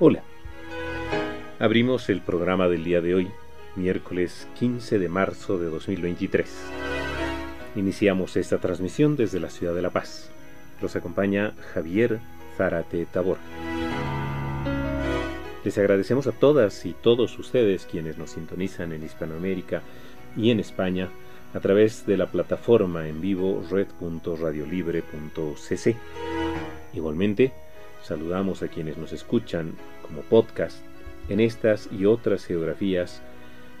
Hola. Abrimos el programa del día de hoy, miércoles 15 de marzo de 2023. Iniciamos esta transmisión desde la ciudad de La Paz. Los acompaña Javier Zárate Tabor. Les agradecemos a todas y todos ustedes quienes nos sintonizan en Hispanoamérica y en España a través de la plataforma en vivo red.radiolibre.cc. Igualmente, saludamos a quienes nos escuchan como podcast en estas y otras geografías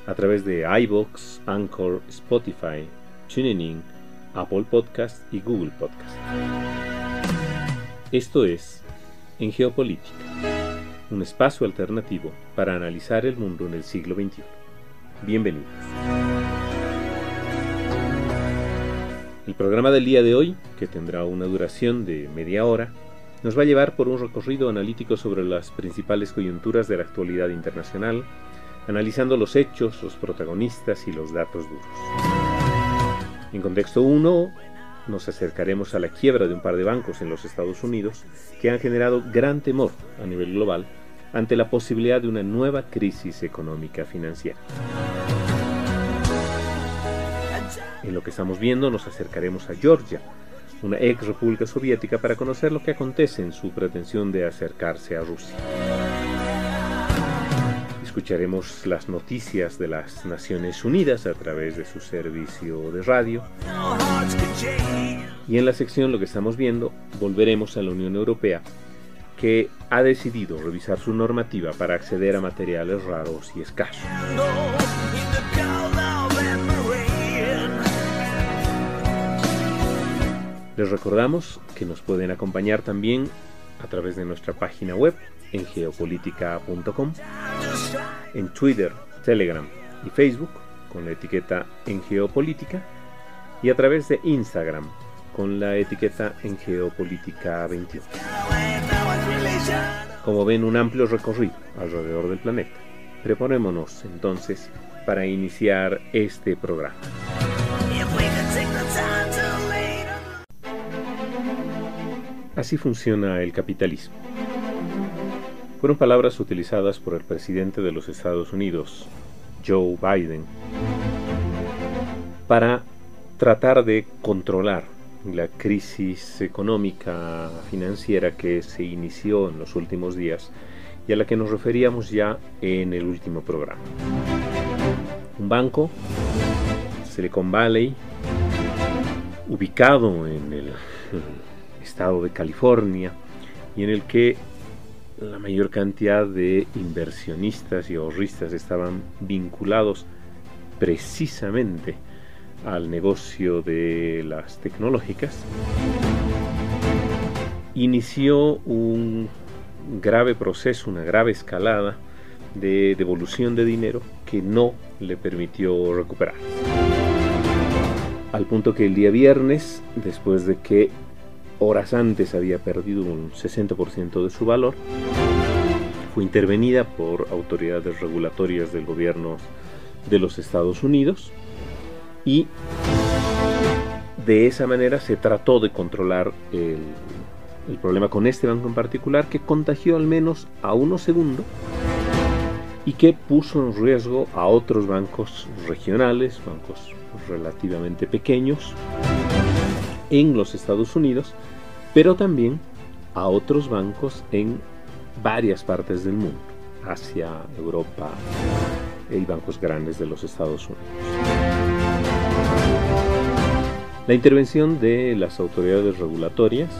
a través de iBox, Anchor, Spotify, TuneIn, Apple Podcast y Google Podcast. Esto es En Geopolítica, un espacio alternativo para analizar el mundo en el siglo XXI. Bienvenidos. El programa del día de hoy, que tendrá una duración de media hora, nos va a llevar por un recorrido analítico sobre las principales coyunturas de la actualidad internacional, analizando los hechos, los protagonistas y los datos duros. En contexto 1, nos acercaremos a la quiebra de un par de bancos en los Estados Unidos que han generado gran temor a nivel global ante la posibilidad de una nueva crisis económica financiera. En lo que estamos viendo nos acercaremos a Georgia, una ex república soviética, para conocer lo que acontece en su pretensión de acercarse a Rusia. Escucharemos las noticias de las Naciones Unidas a través de su servicio de radio. Y en la sección Lo que estamos viendo, volveremos a la Unión Europea, que ha decidido revisar su normativa para acceder a materiales raros y escasos. Les recordamos que nos pueden acompañar también a través de nuestra página web en geopolítica.com, en Twitter, Telegram y Facebook con la etiqueta en geopolítica y a través de Instagram con la etiqueta en geopolítica 21. Como ven, un amplio recorrido alrededor del planeta. Preparémonos entonces para iniciar este programa. Así funciona el capitalismo. Fueron palabras utilizadas por el presidente de los Estados Unidos, Joe Biden, para tratar de controlar la crisis económica financiera que se inició en los últimos días y a la que nos referíamos ya en el último programa. Un banco, Silicon Valley, ubicado en el estado de California y en el que la mayor cantidad de inversionistas y ahorristas estaban vinculados precisamente al negocio de las tecnológicas, inició un grave proceso, una grave escalada de devolución de dinero que no le permitió recuperar. Al punto que el día viernes, después de que horas antes había perdido un 60% de su valor, fue intervenida por autoridades regulatorias del gobierno de los Estados Unidos y de esa manera se trató de controlar el, problema con este banco en particular que contagió al menos a uno segundo y que puso en riesgo a otros bancos regionales, bancos relativamente pequeños, en los Estados Unidos, pero también a otros bancos en varias partes del mundo, Asia, Europa y bancos grandes de los Estados Unidos. La intervención de las autoridades regulatorias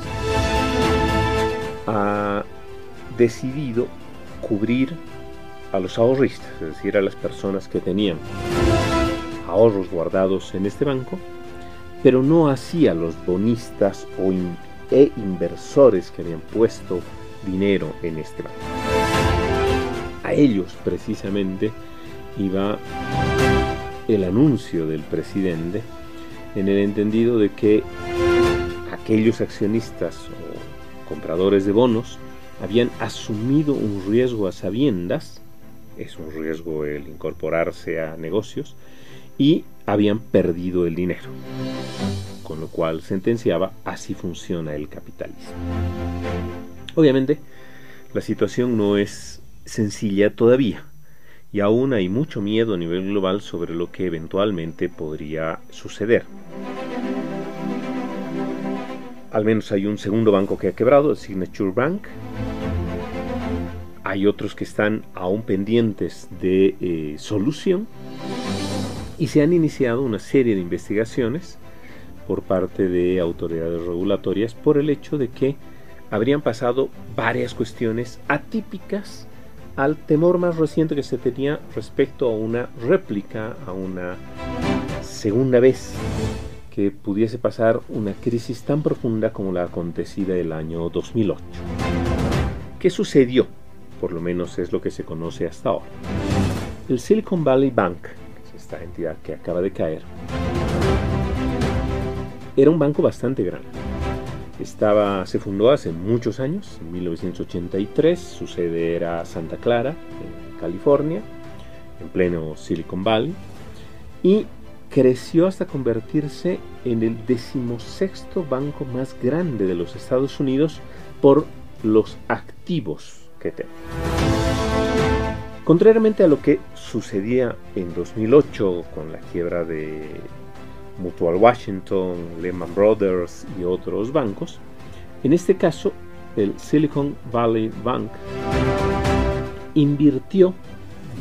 ha decidido cubrir a los ahorristas, es decir, a las personas que tenían ahorros guardados en este banco pero no así a los bonistas o e inversores que habían puesto dinero en este banco. A ellos precisamente iba el anuncio del presidente en el entendido de que aquellos accionistas o compradores de bonos habían asumido un riesgo a sabiendas, es un riesgo el incorporarse a negocios, y habían perdido el dinero. Con lo cual sentenciaba, así funciona el capitalismo. Obviamente, la situación no es sencilla todavía y aún hay mucho miedo a nivel global sobre lo que eventualmente podría suceder. Al menos hay un segundo banco que ha quebrado, el Signature Bank. Hay otros que están aún pendientes de eh, solución. Y se han iniciado una serie de investigaciones por parte de autoridades regulatorias por el hecho de que habrían pasado varias cuestiones atípicas al temor más reciente que se tenía respecto a una réplica, a una segunda vez que pudiese pasar una crisis tan profunda como la acontecida el año 2008. ¿Qué sucedió? Por lo menos es lo que se conoce hasta ahora. El Silicon Valley Bank, esta entidad que acaba de caer, era un banco bastante grande estaba, se fundó hace muchos años, en 1983, su sede era Santa Clara, en California, en pleno Silicon Valley, y creció hasta convertirse en el decimosexto banco más grande de los Estados Unidos por los activos que tiene. Contrariamente a lo que sucedía en 2008 con la quiebra de Mutual Washington, Lehman Brothers y otros bancos. En este caso, el Silicon Valley Bank invirtió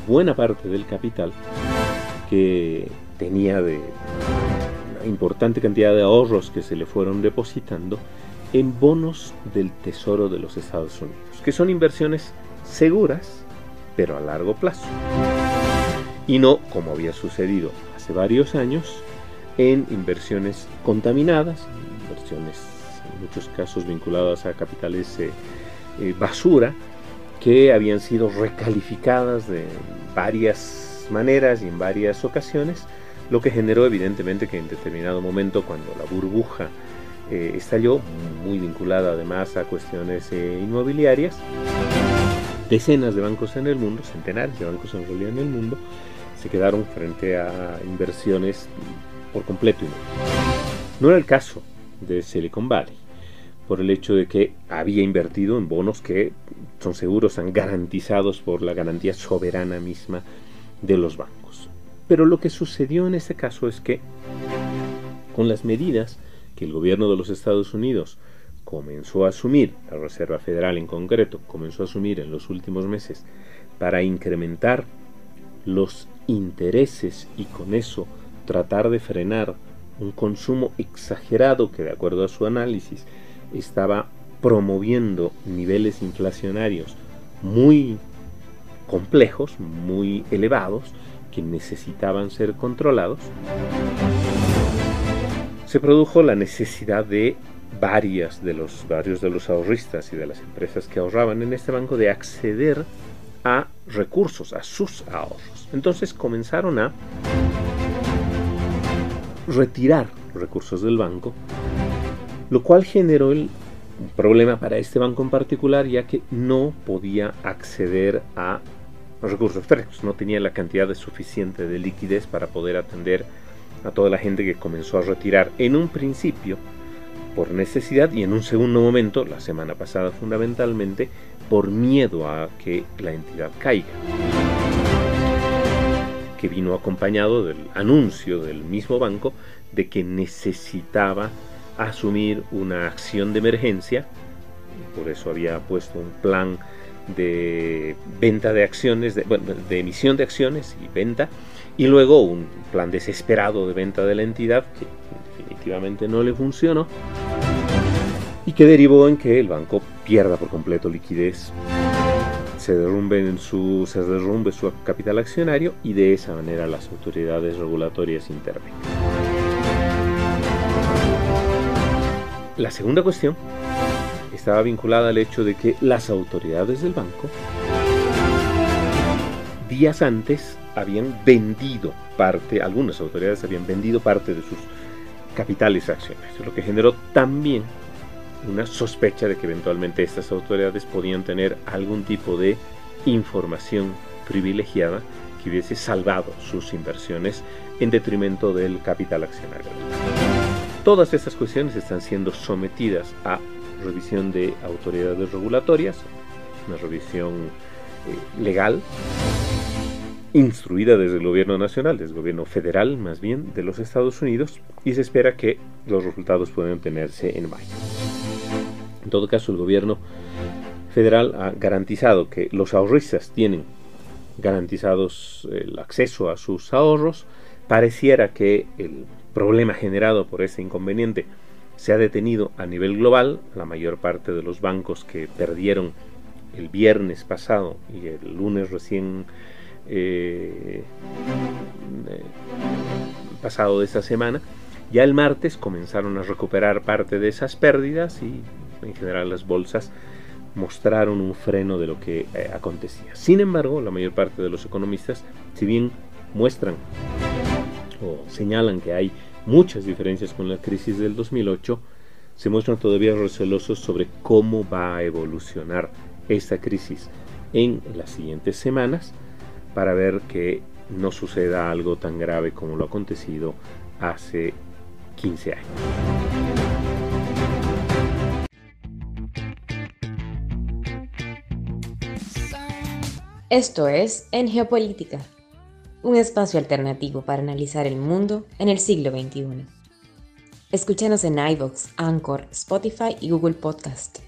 buena parte del capital que tenía de una importante cantidad de ahorros que se le fueron depositando en bonos del Tesoro de los Estados Unidos, que son inversiones seguras, pero a largo plazo. Y no, como había sucedido hace varios años, en inversiones contaminadas, inversiones en muchos casos vinculadas a capitales eh, eh, basura, que habían sido recalificadas de varias maneras y en varias ocasiones, lo que generó evidentemente que en determinado momento cuando la burbuja eh, estalló, muy vinculada además a cuestiones inmobiliarias, decenas de bancos en el mundo, centenares de bancos en realidad en el mundo, se quedaron frente a inversiones por completo No era el caso de Silicon Valley, por el hecho de que había invertido en bonos que son seguros, están garantizados por la garantía soberana misma de los bancos. Pero lo que sucedió en este caso es que con las medidas que el gobierno de los Estados Unidos comenzó a asumir, la Reserva Federal en concreto, comenzó a asumir en los últimos meses para incrementar los intereses y con eso tratar de frenar un consumo exagerado que de acuerdo a su análisis estaba promoviendo niveles inflacionarios muy complejos, muy elevados, que necesitaban ser controlados, se produjo la necesidad de varias de los varios de los ahorristas y de las empresas que ahorraban en este banco de acceder a recursos, a sus ahorros. Entonces comenzaron a retirar recursos del banco, lo cual generó el, problema para este banco en particular, ya que no podía acceder a recursos frescos, no tenía la cantidad suficiente de liquidez para poder atender a toda la gente que comenzó a retirar en un principio por necesidad y en un segundo momento, la semana pasada fundamentalmente, por miedo a que la entidad caiga. Que vino acompañado del anuncio del mismo banco de que necesitaba asumir una acción de emergencia, por eso había puesto un plan de venta de acciones, de, emisión de acciones y venta, y luego un plan desesperado de venta de la entidad definitivamente no le funcionó y que derivó en que el banco pierda por completo liquidez se derrumbe, en su, se derrumbe su capital accionario y de esa manera las autoridades regulatorias intervengan. La segunda cuestión estaba vinculada al hecho de que las autoridades del banco días antes habían vendido parte, algunas autoridades habían vendido parte de sus capitales acciones, lo que generó también una sospecha de que eventualmente estas autoridades podían tener algún tipo de información privilegiada que hubiese salvado sus inversiones en detrimento del capital accionario. Todas estas cuestiones están siendo sometidas a revisión de autoridades regulatorias, una revisión eh, legal, instruida desde el gobierno nacional, desde el gobierno federal más bien, de los Estados Unidos, y se espera que los resultados puedan tenerse en mayo. En todo caso, el gobierno federal ha garantizado que los ahorristas tienen garantizados el acceso a sus ahorros. Pareciera que el problema generado por este inconveniente se ha detenido a nivel global. La mayor parte de los bancos que perdieron el viernes pasado y el lunes recién eh, pasado de esta semana, ya el martes comenzaron a recuperar parte de esas pérdidas y en general las bolsas mostraron un freno de lo que eh, acontecía. Sin embargo, la mayor parte de los economistas, si bien muestran o señalan que hay muchas diferencias con la crisis del 2008, se muestran todavía recelosos sobre cómo va a evolucionar esta crisis en las siguientes semanas para ver que no suceda algo tan grave como lo acontecido hace 15 años. Esto es En Geopolítica, un espacio alternativo para analizar el mundo en el siglo XXI. Escúchanos en iVoox, Anchor, Spotify y Google Podcast.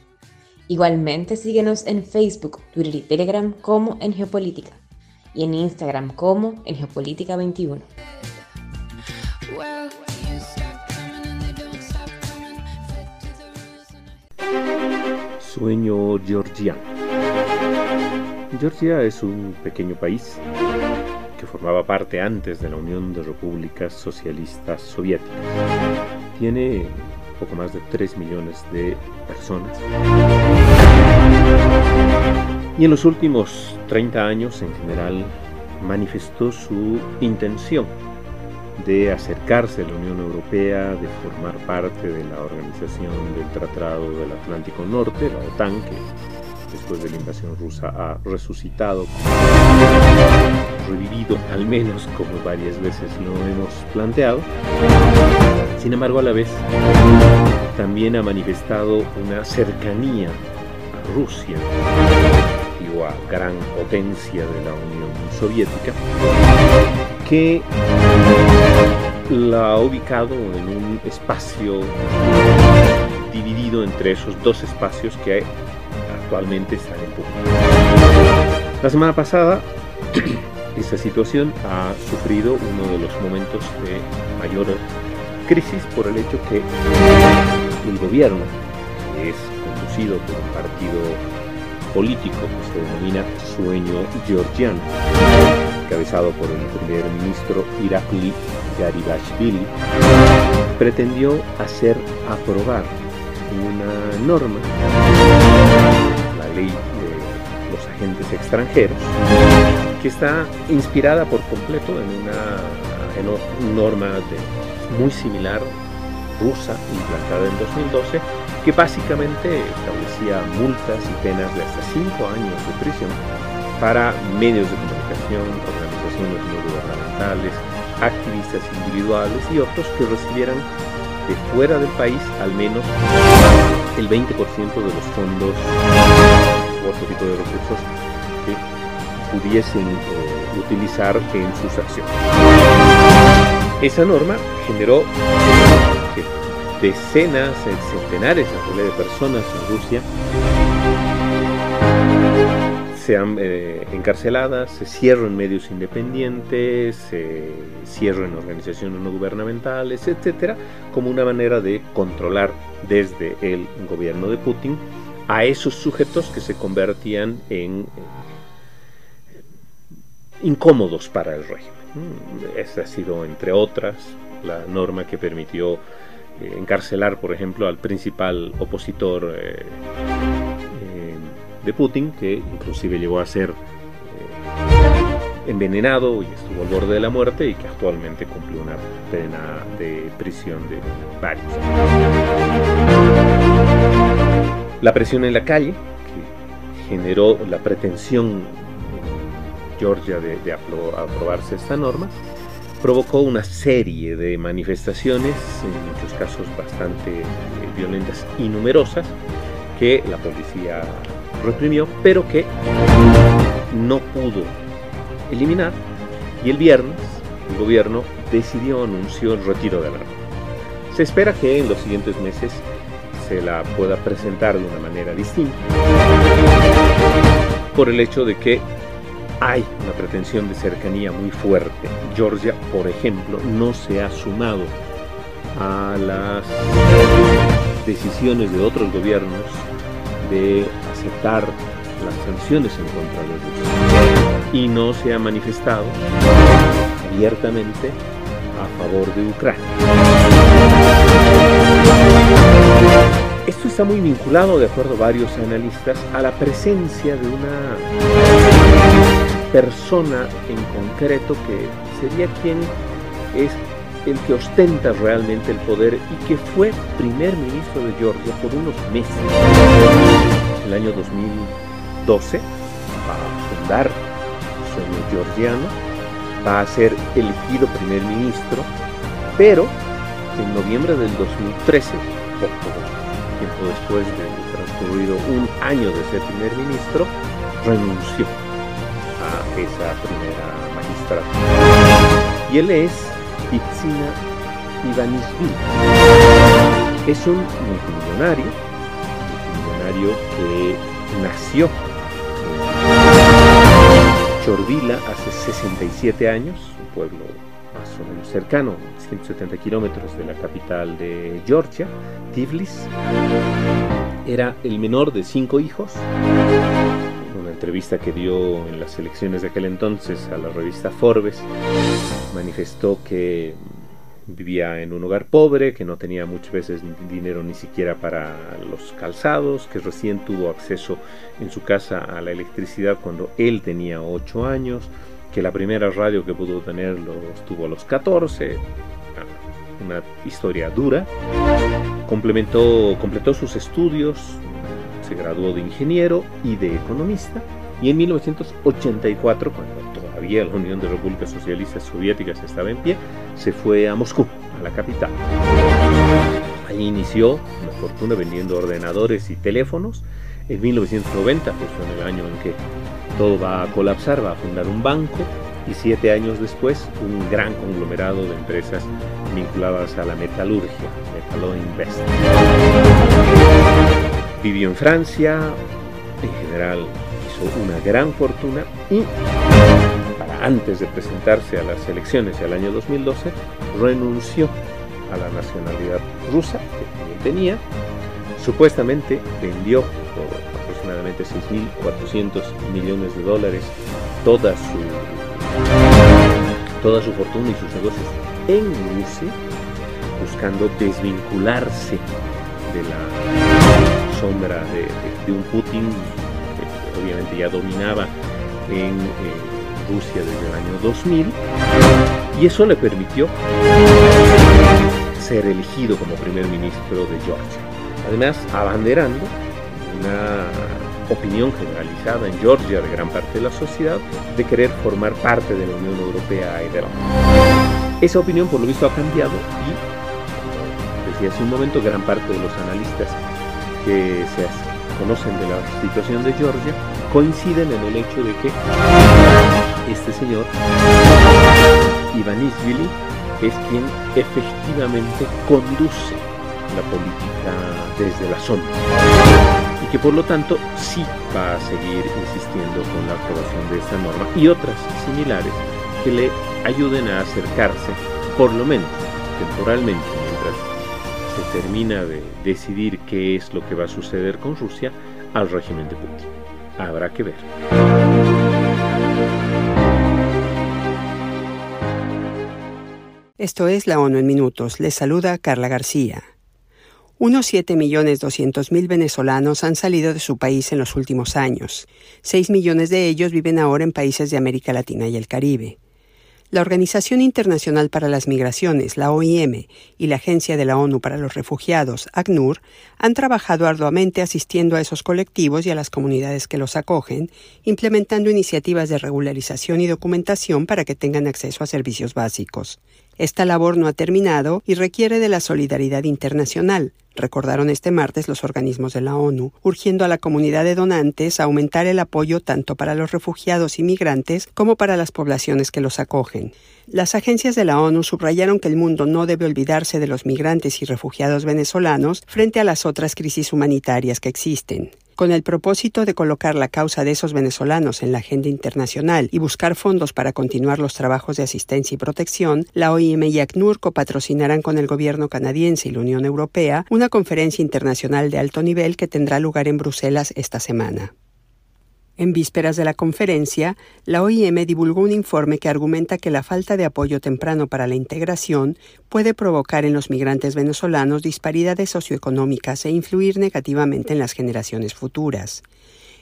Igualmente síguenos en Facebook, Twitter y Telegram como En Geopolítica y en Instagram como En Geopolítica 21. Sueño georgiano. Georgia es un pequeño país que formaba parte antes de la Unión de Repúblicas Socialistas Soviéticas. Tiene poco más de 3 millones de personas. Y en los últimos 30 años en general manifestó su intención de acercarse a la Unión Europea, de formar parte de la organización del Tratado del Atlántico Norte, la OTAN, que después de la invasión rusa ha resucitado, revivido al menos como varias veces lo hemos planteado. Sin embargo, a la vez también ha manifestado una cercanía a Rusia, digo a gran potencia de la Unión Soviética, que la ha ubicado en un espacio dividido entre esos dos espacios que actualmente están en público. La semana pasada, esta situación ha sufrido uno de los momentos de mayor crisis por el hecho que el gobierno, que es conducido por un partido político que se denomina Sueño Georgiano, encabezado por el primer ministro Irakli Garibashvili, pretendió hacer aprobar una norma ley de los agentes extranjeros, que está inspirada por completo en una, norma muy similar rusa implantada en 2012 que básicamente establecía multas y penas de hasta 5 años de prisión para medios de comunicación, organizaciones no gubernamentales, activistas individuales y otros que recibieran de fuera del país al menos el 20% de los fondos o otro tipo de recursos que pudiesen eh, utilizar en sus acciones. Esa norma generó decenas, centenares de personas en Rusia sean eh, encarceladas, se cierren medios independientes, se cierren organizaciones no gubernamentales, etcétera, como una manera de controlar desde el gobierno de Putin a esos sujetos que se convertían en eh, incómodos para el régimen. Esta ha sido, entre otras, la norma que permitió encarcelar, por ejemplo, al principal opositor de Putin, que inclusive llegó a ser eh, envenenado y estuvo al borde de la muerte y que actualmente cumple una pena de prisión de varios. La presión en la calle, que generó la pretensión en Georgia de aprobarse esta norma, provocó una serie de manifestaciones, en muchos casos bastante eh, violentas y numerosas, que la policía reprimió, pero que no pudo eliminar. Y el viernes el gobierno decidió, anunció el retiro de la. Se espera que en los siguientes meses se la pueda presentar de una manera distinta por el hecho de que hay una pretensión de cercanía muy fuerte. Georgia, por ejemplo, no se ha sumado a las decisiones de otros gobiernos de aceptar las sanciones en contra de Rusia y no se ha manifestado abiertamente a favor de Ucrania. Esto está muy vinculado, de acuerdo a varios analistas, a la presencia de una persona en concreto que sería quien es el que ostenta realmente el poder y que fue primer ministro de Georgia por unos meses. El año 2012 va a fundar el sueño georgiano, va a ser elegido primer ministro, pero en noviembre del 2013, poco tiempo después de transcurrido un año de ser primer ministro, renunció a esa primera magistratura. Y él es Itzina Ivanishvili. Es un multimillonario, multimillonario que nació en Chorvila hace 67 años, un pueblo más o menos cercano, 170 kilómetros de la capital de Georgia, Tiflis. Era el menor de cinco hijos. En una entrevista que dio en las elecciones de aquel entonces a la revista Forbes, manifestó que vivía en un hogar pobre, que no tenía muchas veces dinero ni siquiera para los calzados, que recién tuvo acceso en su casa a la electricidad cuando él tenía 8 años, que la primera radio que pudo tener lo tuvo a los 14, una historia dura. Complementó, completó sus estudios, se graduó de ingeniero y de economista, y en 1984, cuando todavía la Unión de Repúblicas Socialistas Soviéticas estaba en pie, se fue a Moscú, a la capital. Ahí inició una fortuna vendiendo ordenadores y teléfonos. En 1990, justo en el año en que todo va a colapsar, va a fundar un banco y siete años después un gran conglomerado de empresas vinculadas a la metalurgia, Metalo Invest. Vivió en Francia, en general hizo una gran fortuna y antes de presentarse a las elecciones del año 2012 renunció a la nacionalidad rusa que también tenía. Supuestamente vendió por aproximadamente 6.400 millones de dólares toda su, toda su fortuna y sus negocios en Rusia, buscando desvincularse de la sombra de, un Putin que obviamente ya dominaba en eh, Rusia desde el año 2000 y eso le permitió ser elegido como primer ministro de Georgia. Además, abanderando una opinión generalizada en Georgia de gran parte de la sociedad de querer formar parte de la Unión Europea y de la Esa opinión por lo visto ha cambiado y, decía hace un momento, gran parte de los analistas que se conocen de la situación de Georgia coinciden en el hecho de que este señor, Ivanishvili, es quien efectivamente conduce la política desde la sombra y que por lo tanto sí va a seguir insistiendo con la aprobación de esta norma y otras similares que le ayuden a acercarse, por lo menos temporalmente, mientras se termina de decidir qué es lo que va a suceder con Rusia, al régimen de Putin. Habrá que ver. Esto es La ONU en Minutos. Les saluda Carla García. Unos 7.200.000 venezolanos han salido de su país en los últimos años. 6 millones de ellos viven ahora en países de América Latina y el Caribe. La Organización Internacional para las Migraciones, la OIM, y la Agencia de la ONU para los Refugiados, ACNUR, han trabajado arduamente asistiendo a esos colectivos y a las comunidades que los acogen, implementando iniciativas de regularización y documentación para que tengan acceso a servicios básicos. Esta labor no ha terminado y requiere de la solidaridad internacional, recordaron este martes los organismos de la ONU, urgiendo a la comunidad de donantes a aumentar el apoyo tanto para los refugiados y migrantes como para las poblaciones que los acogen. Las agencias de la ONU subrayaron que el mundo no debe olvidarse de los migrantes y refugiados venezolanos frente a las otras crisis humanitarias que existen. Con el propósito de colocar la causa de esos venezolanos en la agenda internacional y buscar fondos para continuar los trabajos de asistencia y protección, la OIM y ACNUR patrocinarán con el gobierno canadiense y la Unión Europea una conferencia internacional de alto nivel que tendrá lugar en Bruselas esta semana. En vísperas de la conferencia, la OIM divulgó un informe que argumenta que la falta de apoyo temprano para la integración puede provocar en los migrantes venezolanos disparidades socioeconómicas e influir negativamente en las generaciones futuras.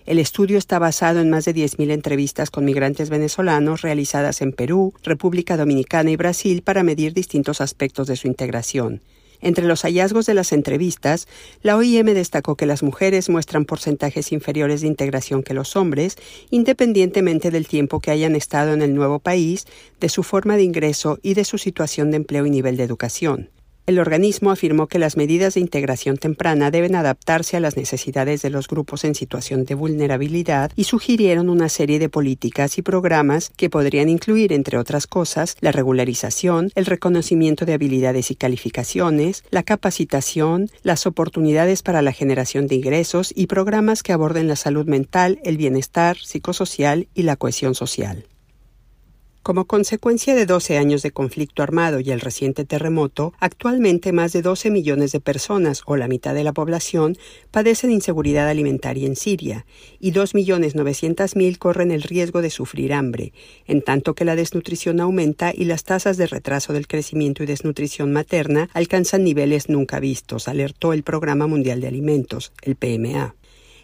El estudio está basado en más de 10.000 entrevistas con migrantes venezolanos realizadas en Perú, República Dominicana y Brasil para medir distintos aspectos de su integración, entre los hallazgos de las entrevistas, la OIM destacó que las mujeres muestran porcentajes inferiores de integración que los hombres, independientemente del tiempo que hayan estado en el nuevo país, de su forma de ingreso y de su situación de empleo y nivel de educación. El organismo afirmó que las medidas de integración temprana deben adaptarse a las necesidades de los grupos en situación de vulnerabilidad y sugirieron una serie de políticas y programas que podrían incluir, entre otras cosas, la regularización, el reconocimiento de habilidades y calificaciones, la capacitación, las oportunidades para la generación de ingresos y programas que aborden la salud mental, el bienestar psicosocial y la cohesión social. Como consecuencia de 12 años de conflicto armado y el reciente terremoto, actualmente más de 12 millones de personas, o la mitad de la población, padecen inseguridad alimentaria en Siria, y 2.900.000 corren el riesgo de sufrir hambre, en tanto que la desnutrición aumenta y las tasas de retraso del crecimiento y desnutrición materna alcanzan niveles nunca vistos, alertó el Programa Mundial de Alimentos, el PMA.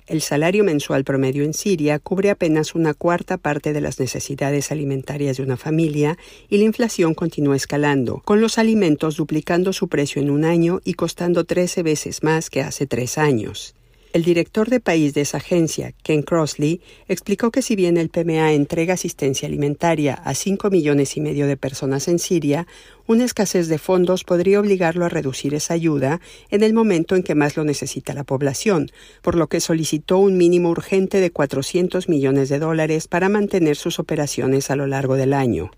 El salario mensual promedio en Siria cubre apenas una cuarta parte de las necesidades alimentarias de una familia y la inflación continúa escalando, con los alimentos duplicando su precio en un año y costando 13 veces más que hace tres años. El director de país de esa agencia, Ken Crossley, explicó que si bien el PMA entrega asistencia alimentaria a 5 millones y medio de personas en Siria, una escasez de fondos podría obligarlo a reducir esa ayuda en el momento en que más lo necesita la población, por lo que solicitó un mínimo urgente de 400 millones de dólares para mantener sus operaciones a lo largo del año.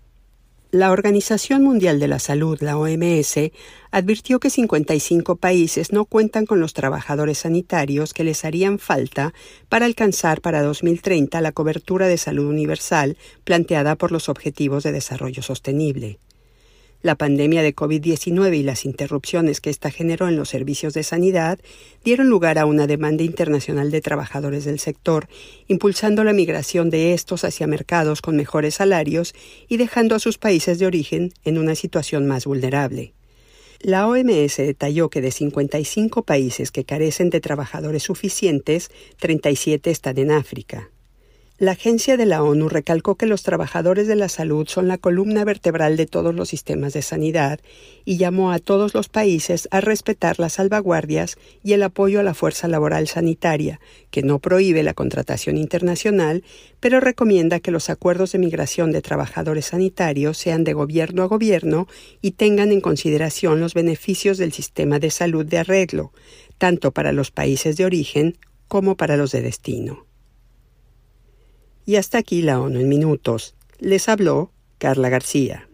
La Organización Mundial de la Salud, la OMS, advirtió que 55 países no cuentan con los trabajadores sanitarios que les harían falta para alcanzar para 2030 la cobertura de salud universal planteada por los Objetivos de Desarrollo Sostenible. La pandemia de COVID-19 y las interrupciones que ésta generó en los servicios de sanidad dieron lugar a una demanda internacional de trabajadores del sector, impulsando la migración de estos hacia mercados con mejores salarios y dejando a sus países de origen en una situación más vulnerable. La OMS detalló que de 55 países que carecen de trabajadores suficientes, 37 están en África. La agencia de la ONU recalcó que los trabajadores de la salud son la columna vertebral de todos los sistemas de sanidad y llamó a todos los países a respetar las salvaguardias y el apoyo a la fuerza laboral sanitaria, que no prohíbe la contratación internacional, pero recomienda que los acuerdos de migración de trabajadores sanitarios sean de gobierno a gobierno y tengan en consideración los beneficios del sistema de salud de arreglo, tanto para los países de origen como para los de destino. Y hasta aquí la ONU en minutos. Les habló Carla García.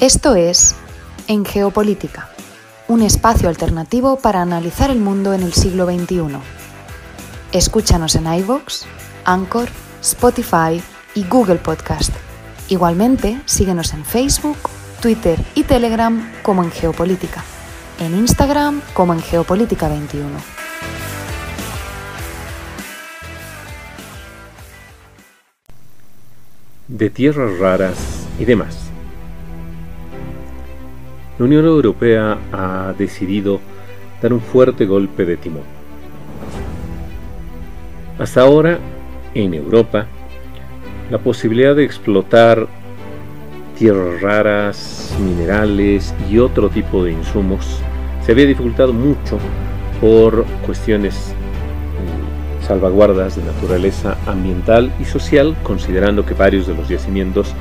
Esto es En Geopolítica, un espacio alternativo para analizar el mundo en el siglo XXI. Escúchanos en iVoox, Anchor, Spotify y Google Podcast. Igualmente, síguenos en Facebook, Twitter y Telegram como en Geopolítica, en Instagram como en Geopolítica 21. De tierras raras y demás. La Unión Europea ha decidido dar un fuerte golpe de timón. Hasta ahora, en Europa, la posibilidad de explotar tierras raras, minerales y otro tipo de insumos se había dificultado mucho por cuestiones salvaguardas de naturaleza ambiental y social, considerando que varios de los yacimientos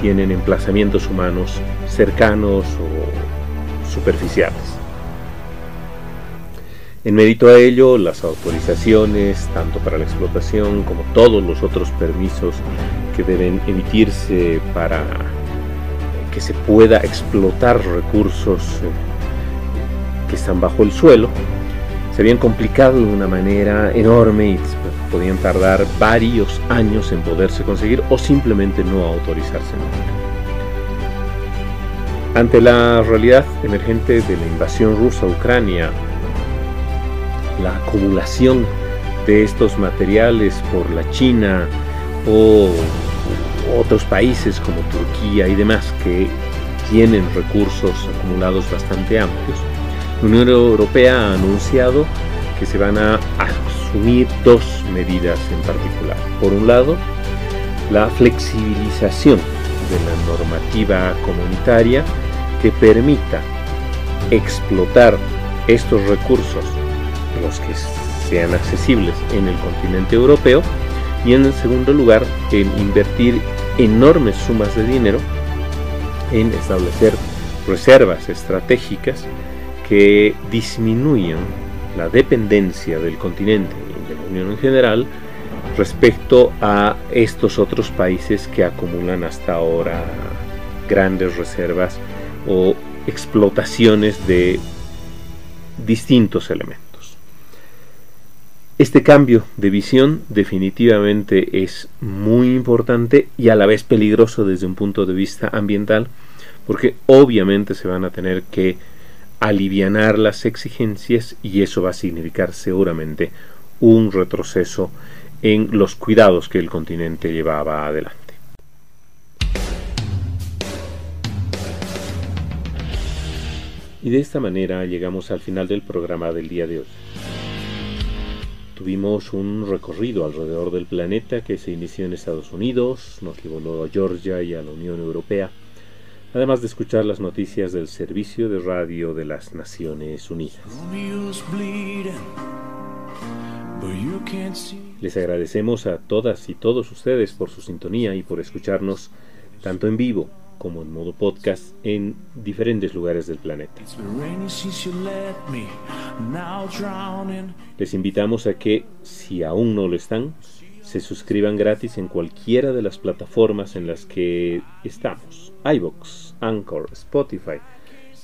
tienen emplazamientos humanos cercanos o superficiales. En mérito a ello, las autorizaciones, tanto para la explotación como todos los otros permisos que deben emitirse para que se pueda explotar recursos eh, que están bajo el suelo, se habían complicado de una manera enorme y podían tardar varios años en poderse conseguir o simplemente no autorizarse Ante la realidad emergente de la invasión rusa a Ucrania, la acumulación de estos materiales por la China o otros países como Turquía y demás que tienen recursos acumulados bastante amplios, la Unión Europea ha anunciado que se van a asumir dos medidas en particular. Por un lado, la flexibilización de la normativa comunitaria que permita explotar estos recursos, los que sean accesibles en el continente europeo, y en segundo lugar, en invertir enormes sumas de dinero en establecer reservas estratégicas que disminuyan la dependencia del continente y de la Unión en general respecto a estos otros países que acumulan hasta ahora grandes reservas o explotaciones de distintos elementos. Este cambio de visión definitivamente es muy importante y a la vez peligroso desde un punto de vista ambiental porque obviamente se van a tener que alivianar las exigencias y eso va a significar seguramente un retroceso en los cuidados que el continente llevaba adelante. Y de esta manera llegamos al final del programa del día de hoy. Tuvimos un recorrido alrededor del planeta que se inició en Estados Unidos, nos llevó a Georgia y a la Unión Europea, además de escuchar las noticias del Servicio de Radio de las Naciones Unidas. Les agradecemos a todas y todos ustedes por su sintonía y por escucharnos tanto en vivo como en modo podcast en diferentes lugares del planeta. Les invitamos a que, si aún no lo están, se suscriban gratis en cualquiera de las plataformas en las que estamos. iBox, Anchor, Spotify,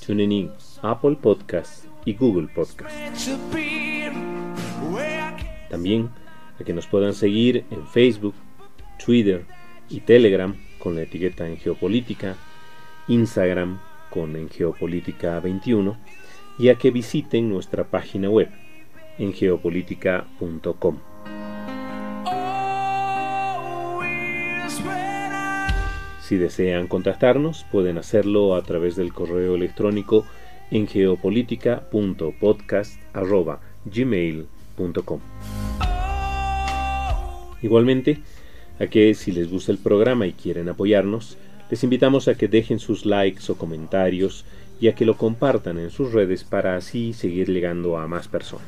TuneIn, Apple Podcasts y Google Podcasts. También a que nos puedan seguir en Facebook, Twitter y Telegram con la etiqueta en Geopolítica, Instagram con en Geopolítica 21 y a que visiten nuestra página web en geopolítica.com. Si desean contactarnos, pueden hacerlo a través del correo electrónico en geopolítica.podcast.gmail.com Igualmente, a que si les gusta el programa y quieren apoyarnos, les invitamos a que dejen sus likes o comentarios y a que lo compartan en sus redes para así seguir llegando a más personas.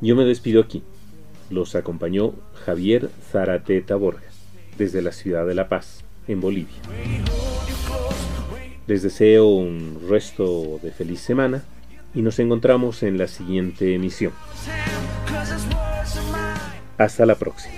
Yo me despido aquí. Los acompañó Javier Zarate Taborga, desde la ciudad de La Paz, en Bolivia. Les deseo un resto de feliz semana y nos encontramos en la siguiente emisión. Hasta la próxima.